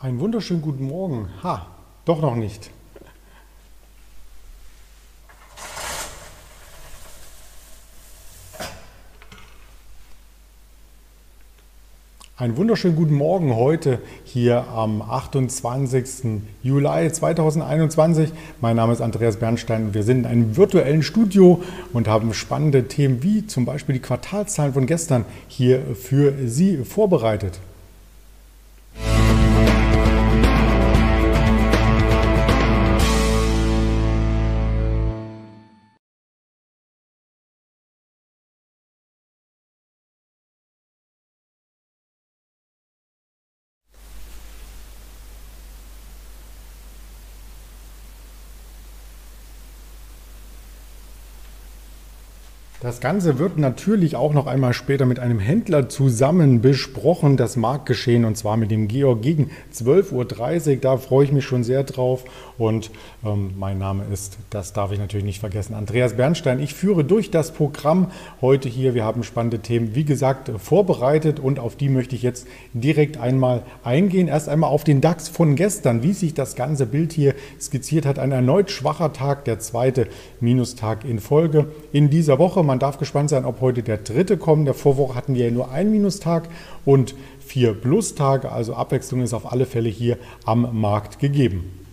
Einen wunderschönen guten Morgen. Ha, doch noch nicht. Einen wunderschönen guten Morgen heute hier am 28. Juli 2021. Mein Name ist Andreas Bernstein und wir sind in einem virtuellen Studio und haben spannende Themen wie zum Beispiel die Quartalzahlen von gestern hier für Sie vorbereitet. Das Ganze wird natürlich auch noch einmal später mit einem Händler zusammen besprochen, das Marktgeschehen, und zwar mit dem Georg gegen 12.30 Uhr. Da freue ich mich schon sehr drauf. Und ähm, mein Name ist, das darf ich natürlich nicht vergessen, Andreas Bernstein. Ich führe durch das Programm heute hier. Wir haben spannende Themen, wie gesagt, vorbereitet und auf die möchte ich jetzt direkt einmal eingehen. Erst einmal auf den DAX von gestern, wie sich das ganze Bild hier skizziert hat. Ein erneut schwacher Tag, der zweite Minustag in Folge in dieser Woche. Man darf gespannt sein, ob heute der dritte kommt. Der Vorwoche hatten wir ja nur einen Minustag und vier Plustage. Also Abwechslung ist auf alle Fälle hier am Markt gegeben.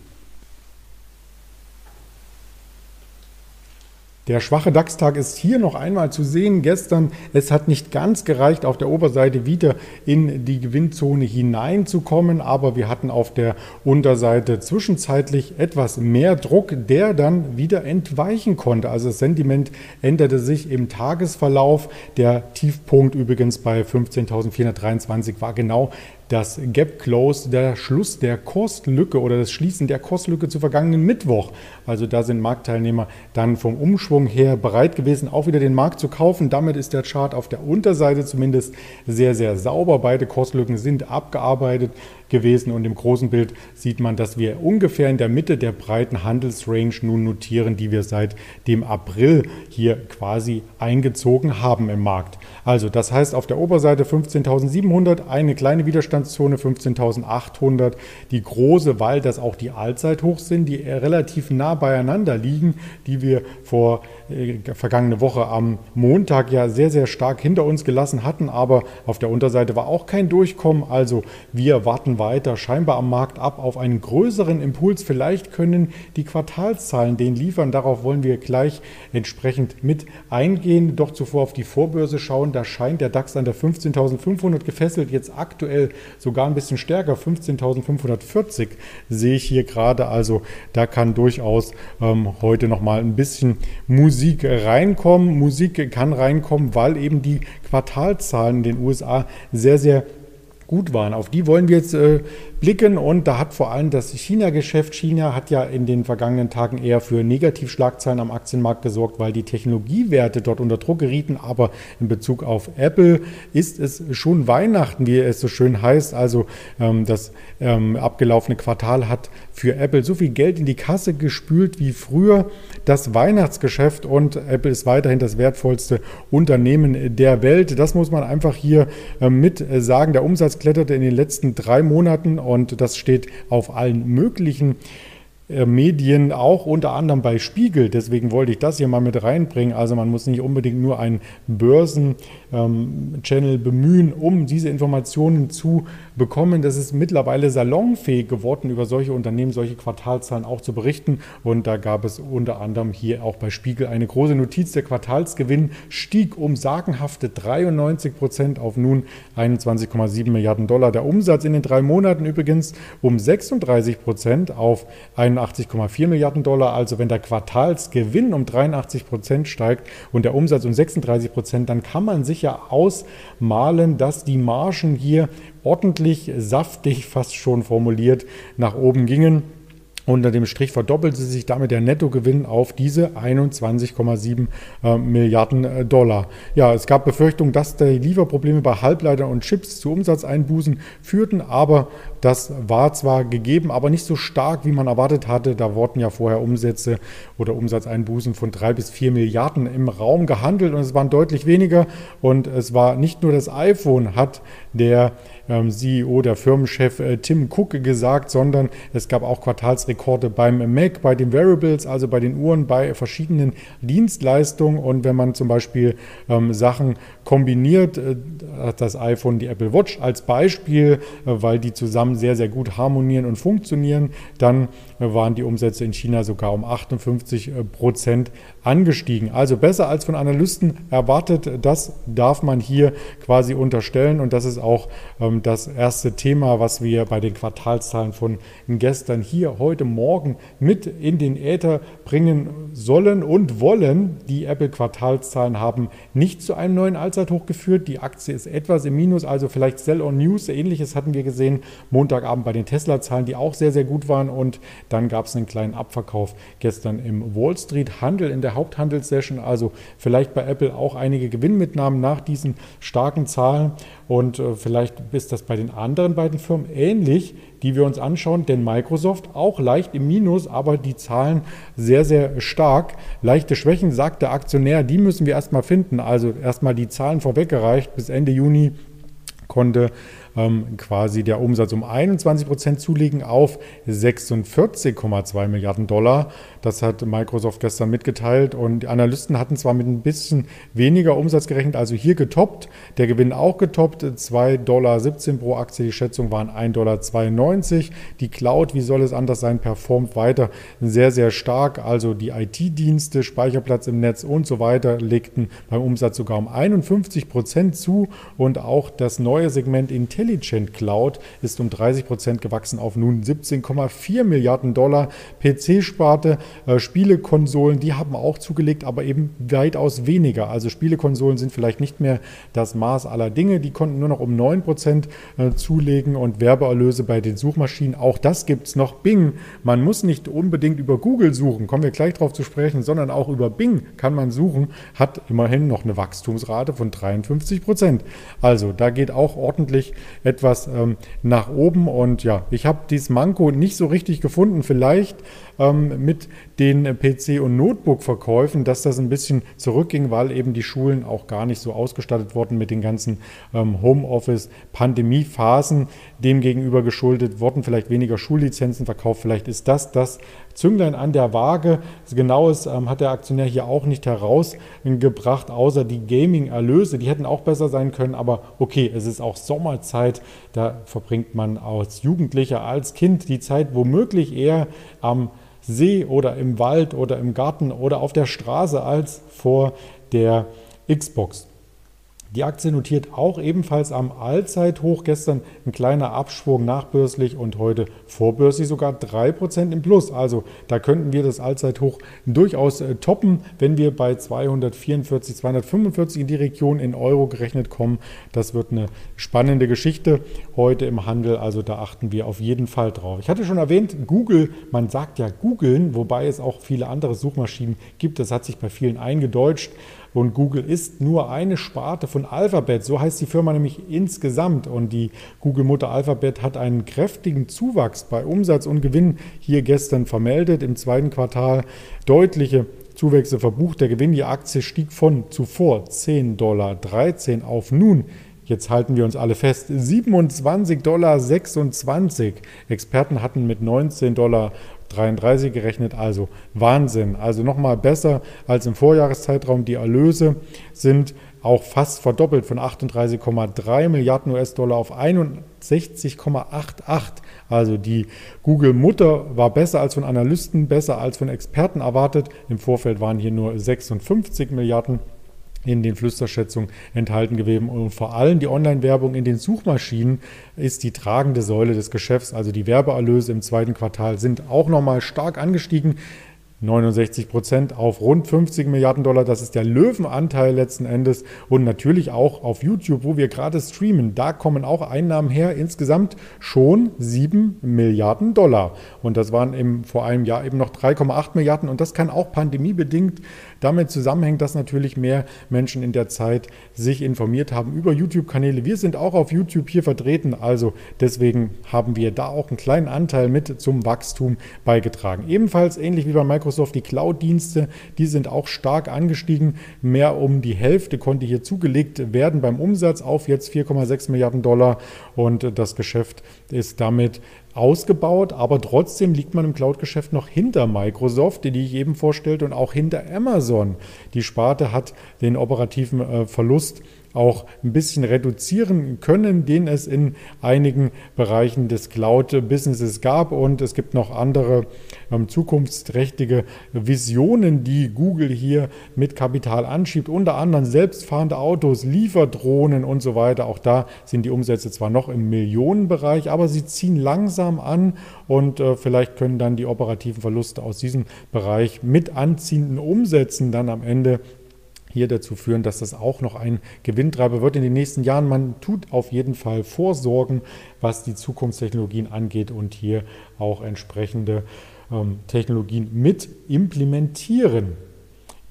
Der schwache DAX-Tag ist hier noch einmal zu sehen. Gestern, es hat nicht ganz gereicht, auf der Oberseite wieder in die Gewinnzone hineinzukommen, aber wir hatten auf der Unterseite zwischenzeitlich etwas mehr Druck, der dann wieder entweichen konnte. Also das Sentiment änderte sich im Tagesverlauf. Der Tiefpunkt übrigens bei 15.423 war genau das Gap Close, der Schluss der Kurstlücke oder das Schließen der Kurstlücke zu vergangenen Mittwoch. Also da sind Marktteilnehmer dann vom Umschwung her bereit gewesen, auch wieder den Markt zu kaufen. Damit ist der Chart auf der Unterseite zumindest sehr, sehr sauber. Beide Kurslücken sind abgearbeitet gewesen und im großen Bild sieht man, dass wir ungefähr in der Mitte der breiten Handelsrange nun notieren, die wir seit dem April hier quasi eingezogen haben im Markt. Also das heißt auf der Oberseite 15.700, eine kleine Widerstandszone 15.800, die große, weil das auch die Allzeithochs sind, die relativ nah beieinander liegen, die wir vor äh, vergangene Woche am Montag ja sehr, sehr stark hinter uns gelassen hatten, aber auf der Unterseite war auch kein Durchkommen. Also wir warten weiter scheinbar am Markt ab auf einen größeren Impuls. Vielleicht können die Quartalszahlen den liefern. Darauf wollen wir gleich entsprechend mit eingehen. Doch zuvor auf die Vorbörse schauen. Da scheint der DAX an der 15.500 gefesselt. Jetzt aktuell sogar ein bisschen stärker. 15.540 sehe ich hier gerade. Also da kann durchaus ähm, heute nochmal ein bisschen Musik reinkommen. Musik kann reinkommen, weil eben die Quartalzahlen in den USA sehr, sehr gut waren. Auf die wollen wir jetzt äh, blicken und da hat vor allem das China-Geschäft, China hat ja in den vergangenen Tagen eher für Negativschlagzeilen am Aktienmarkt gesorgt, weil die Technologiewerte dort unter Druck gerieten, aber in Bezug auf Apple ist es schon Weihnachten, wie es so schön heißt. Also ähm, das ähm, abgelaufene Quartal hat für Apple so viel Geld in die Kasse gespült wie früher das Weihnachtsgeschäft und Apple ist weiterhin das wertvollste Unternehmen der Welt. Das muss man einfach hier äh, mit sagen. Der Umsatz kletterte in den letzten drei Monaten und das steht auf allen möglichen Medien, auch unter anderem bei Spiegel. Deswegen wollte ich das hier mal mit reinbringen. Also man muss nicht unbedingt nur einen Börsen-Channel ähm, bemühen, um diese Informationen zu bekommen. Das ist mittlerweile salonfähig geworden, über solche Unternehmen, solche Quartalzahlen auch zu berichten. Und da gab es unter anderem hier auch bei Spiegel eine große Notiz. Der Quartalsgewinn stieg um sagenhafte 93 Prozent auf nun 21,7 Milliarden Dollar. Der Umsatz in den drei Monaten übrigens um 36 Prozent auf ein 81,4 Milliarden Dollar. Also wenn der Quartalsgewinn um 83 Prozent steigt und der Umsatz um 36 Prozent, dann kann man sich ja ausmalen, dass die Margen hier ordentlich saftig, fast schon formuliert, nach oben gingen. Unter dem Strich verdoppelte sich damit der Nettogewinn auf diese 21,7 äh, Milliarden äh, Dollar. Ja, es gab Befürchtungen, dass die Lieferprobleme bei Halbleitern und Chips zu Umsatzeinbußen führten, aber das war zwar gegeben, aber nicht so stark, wie man erwartet hatte. Da wurden ja vorher Umsätze oder Umsatzeinbußen von drei bis vier Milliarden im Raum gehandelt und es waren deutlich weniger. Und es war nicht nur das iPhone, hat der ähm, CEO, der Firmenchef äh, Tim Cook gesagt, sondern es gab auch Quartalsrekorde beim Mac, bei den Variables, also bei den Uhren, bei verschiedenen Dienstleistungen. Und wenn man zum Beispiel ähm, Sachen kombiniert, äh, das iPhone, die Apple Watch als Beispiel, äh, weil die zusammen sehr, sehr gut harmonieren und funktionieren, dann äh, waren die Umsätze in China sogar um 58 äh, Prozent angestiegen. Also besser als von Analysten erwartet, das darf man hier quasi unterstellen. Und das ist auch ähm, das erste Thema, was wir bei den Quartalszahlen von gestern hier heute Morgen mit in den Äther bringen sollen und wollen. Die Apple-Quartalszahlen haben nicht zu einem neuen Allzeithoch geführt. Die Aktie ist etwas im Minus, also vielleicht Sell on News. Ähnliches hatten wir gesehen Montagabend bei den Tesla-Zahlen, die auch sehr, sehr gut waren. Und dann gab es einen kleinen Abverkauf gestern im Wall Street Handel in der Haupthandelssession. Also vielleicht bei Apple auch einige Gewinnmitnahmen nach diesen starken Zahlen. Und äh, vielleicht ist das bei den anderen beiden Firmen ähnlich, die wir uns anschauen. Denn Microsoft auch leicht im Minus, aber die Zahlen sehr, sehr stark. Leichte Schwächen, sagt der Aktionär, die müssen wir erstmal finden. Also erstmal die Zahlen vorweggereicht. Bis Ende Juni konnte ähm, quasi der Umsatz um 21 Prozent zulegen auf 46,2 Milliarden Dollar. Das hat Microsoft gestern mitgeteilt und die Analysten hatten zwar mit ein bisschen weniger Umsatz gerechnet, also hier getoppt, der Gewinn auch getoppt, 2,17 Dollar pro Aktie, die Schätzung waren 1,92 Dollar. Die Cloud, wie soll es anders sein, performt weiter sehr, sehr stark. Also die IT-Dienste, Speicherplatz im Netz und so weiter legten beim Umsatz sogar um 51 Prozent zu und auch das neue Segment Intelligence Intelligent Cloud ist um 30 Prozent gewachsen auf nun 17,4 Milliarden Dollar. PC-Sparte, äh, Spielekonsolen, die haben auch zugelegt, aber eben weitaus weniger. Also Spielekonsolen sind vielleicht nicht mehr das Maß aller Dinge. Die konnten nur noch um 9 Prozent äh, zulegen und Werbeerlöse bei den Suchmaschinen. Auch das gibt es noch. Bing. Man muss nicht unbedingt über Google suchen, kommen wir gleich darauf zu sprechen, sondern auch über Bing kann man suchen, hat immerhin noch eine Wachstumsrate von 53 Prozent. Also da geht auch ordentlich etwas ähm, nach oben. Und ja, ich habe dieses Manko nicht so richtig gefunden. Vielleicht ähm, mit den PC- und Notebook-Verkäufen, dass das ein bisschen zurückging, weil eben die Schulen auch gar nicht so ausgestattet wurden mit den ganzen ähm, Homeoffice-Pandemie-Phasen. Demgegenüber geschuldet wurden vielleicht weniger Schullizenzen verkauft. Vielleicht ist das das Zünglein an der Waage. Genaues ähm, hat der Aktionär hier auch nicht herausgebracht, außer die Gaming-Erlöse. Die hätten auch besser sein können, aber okay, es ist auch Sommerzeit. Da verbringt man als Jugendlicher, als Kind die Zeit womöglich eher am See oder im Wald oder im Garten oder auf der Straße als vor der Xbox. Die Aktie notiert auch ebenfalls am Allzeithoch. Gestern ein kleiner Abschwung nachbörslich und heute vorbörslich sogar 3% im Plus. Also da könnten wir das Allzeithoch durchaus äh, toppen, wenn wir bei 244, 245 in die Region in Euro gerechnet kommen. Das wird eine spannende Geschichte heute im Handel. Also da achten wir auf jeden Fall drauf. Ich hatte schon erwähnt, Google, man sagt ja googeln, wobei es auch viele andere Suchmaschinen gibt. Das hat sich bei vielen eingedeutscht. Und Google ist nur eine Sparte von Alphabet. So heißt die Firma nämlich insgesamt. Und die Google-Mutter Alphabet hat einen kräftigen Zuwachs bei Umsatz und Gewinn hier gestern vermeldet. Im zweiten Quartal deutliche Zuwächse verbucht. Der Gewinn, die Aktie stieg von zuvor 10,13 Dollar auf nun Jetzt halten wir uns alle fest, 27,26 Dollar. Experten hatten mit 19 Dollar 33 gerechnet, also Wahnsinn. Also nochmal besser als im Vorjahreszeitraum. Die Erlöse sind auch fast verdoppelt von 38,3 Milliarden US-Dollar auf 61,88. Also die Google-Mutter war besser als von Analysten, besser als von Experten erwartet. Im Vorfeld waren hier nur 56 Milliarden in den Flüsterschätzungen enthalten gewesen. Und vor allem die Online-Werbung in den Suchmaschinen ist die tragende Säule des Geschäfts. Also die Werbeerlöse im zweiten Quartal sind auch nochmal stark angestiegen. 69 Prozent auf rund 50 Milliarden Dollar. Das ist der Löwenanteil letzten Endes. Und natürlich auch auf YouTube, wo wir gerade streamen. Da kommen auch Einnahmen her. Insgesamt schon 7 Milliarden Dollar. Und das waren im, vor einem Jahr eben noch 3,8 Milliarden. Und das kann auch pandemiebedingt damit zusammenhängen, dass natürlich mehr Menschen in der Zeit sich informiert haben über YouTube-Kanäle. Wir sind auch auf YouTube hier vertreten. Also deswegen haben wir da auch einen kleinen Anteil mit zum Wachstum beigetragen. Ebenfalls ähnlich wie bei Microsoft Microsoft. Die Cloud-Dienste, die sind auch stark angestiegen. Mehr um die Hälfte konnte hier zugelegt werden beim Umsatz auf jetzt 4,6 Milliarden Dollar und das Geschäft ist damit ausgebaut, aber trotzdem liegt man im Cloud-Geschäft noch hinter Microsoft, die ich eben vorstellte, und auch hinter Amazon. Die Sparte hat den operativen äh, Verlust auch ein bisschen reduzieren können, den es in einigen Bereichen des Cloud-Businesses gab. Und es gibt noch andere ähm, zukunftsträchtige Visionen, die Google hier mit Kapital anschiebt. Unter anderem selbstfahrende Autos, Lieferdrohnen und so weiter. Auch da sind die Umsätze zwar noch im Millionenbereich, aber sie ziehen langsam an und äh, vielleicht können dann die operativen Verluste aus diesem Bereich mit anziehenden Umsätzen dann am Ende hier dazu führen, dass das auch noch ein Gewinntreiber wird in den nächsten Jahren. Man tut auf jeden Fall Vorsorgen, was die Zukunftstechnologien angeht und hier auch entsprechende Technologien mit implementieren.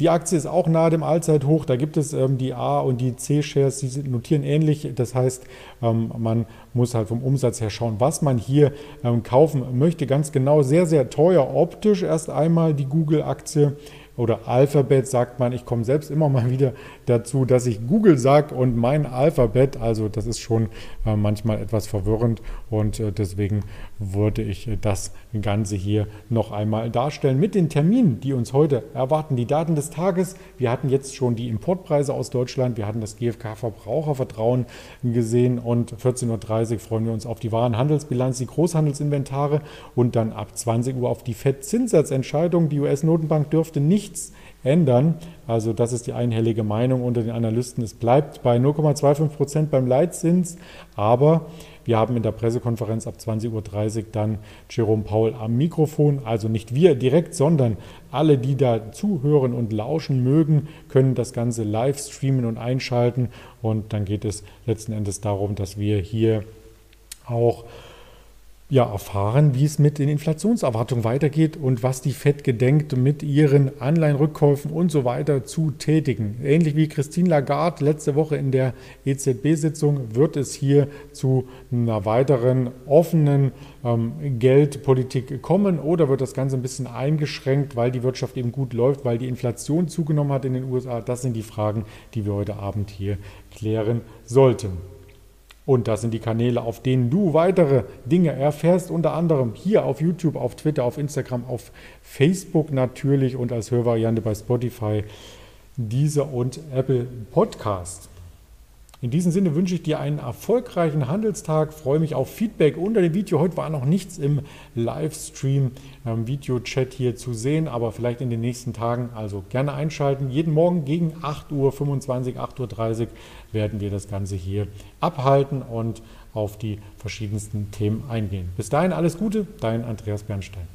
Die Aktie ist auch nahe dem Allzeithoch. Da gibt es ähm, die A- und die C-Shares, die notieren ähnlich. Das heißt, ähm, man muss halt vom Umsatz her schauen, was man hier ähm, kaufen möchte. Ganz genau, sehr, sehr teuer optisch erst einmal die Google-Aktie oder Alphabet sagt man, ich komme selbst immer mal wieder dazu, dass ich Google sage und mein Alphabet, also das ist schon äh, manchmal etwas verwirrend und äh, deswegen würde ich äh, das Ganze hier noch einmal darstellen mit den Terminen, die uns heute erwarten. Die Daten des Tages, wir hatten jetzt schon die Importpreise aus Deutschland, wir hatten das GfK Verbrauchervertrauen gesehen und 14.30 Uhr freuen wir uns auf die Warenhandelsbilanz, die Großhandelsinventare und dann ab 20 Uhr auf die FED-Zinssatzentscheidung. Die US-Notenbank dürfte nichts ändern. Also das ist die einhellige Meinung unter den Analysten. Es bleibt bei 0,25 Prozent beim Leitzins, aber wir haben in der Pressekonferenz ab 20.30 Uhr dann Jerome Paul am Mikrofon. Also nicht wir direkt, sondern alle, die da zuhören und lauschen mögen, können das Ganze live streamen und einschalten. Und dann geht es letzten Endes darum, dass wir hier auch ja, erfahren, wie es mit den Inflationserwartungen weitergeht und was die FED gedenkt, mit ihren Anleihenrückkäufen und so weiter zu tätigen. Ähnlich wie Christine Lagarde letzte Woche in der EZB-Sitzung wird es hier zu einer weiteren offenen ähm, Geldpolitik kommen oder wird das Ganze ein bisschen eingeschränkt, weil die Wirtschaft eben gut läuft, weil die Inflation zugenommen hat in den USA. Das sind die Fragen, die wir heute Abend hier klären sollten. Und das sind die Kanäle, auf denen du weitere Dinge erfährst, unter anderem hier auf YouTube, auf Twitter, auf Instagram, auf Facebook natürlich und als Hörvariante bei Spotify, dieser und Apple Podcast. In diesem Sinne wünsche ich dir einen erfolgreichen Handelstag, freue mich auf Feedback unter dem Video. Heute war noch nichts im Livestream, ähm, Video-Chat hier zu sehen, aber vielleicht in den nächsten Tagen. Also gerne einschalten. Jeden Morgen gegen 8.25 Uhr, 8.30 Uhr werden wir das Ganze hier abhalten und auf die verschiedensten Themen eingehen. Bis dahin alles Gute, dein Andreas Bernstein.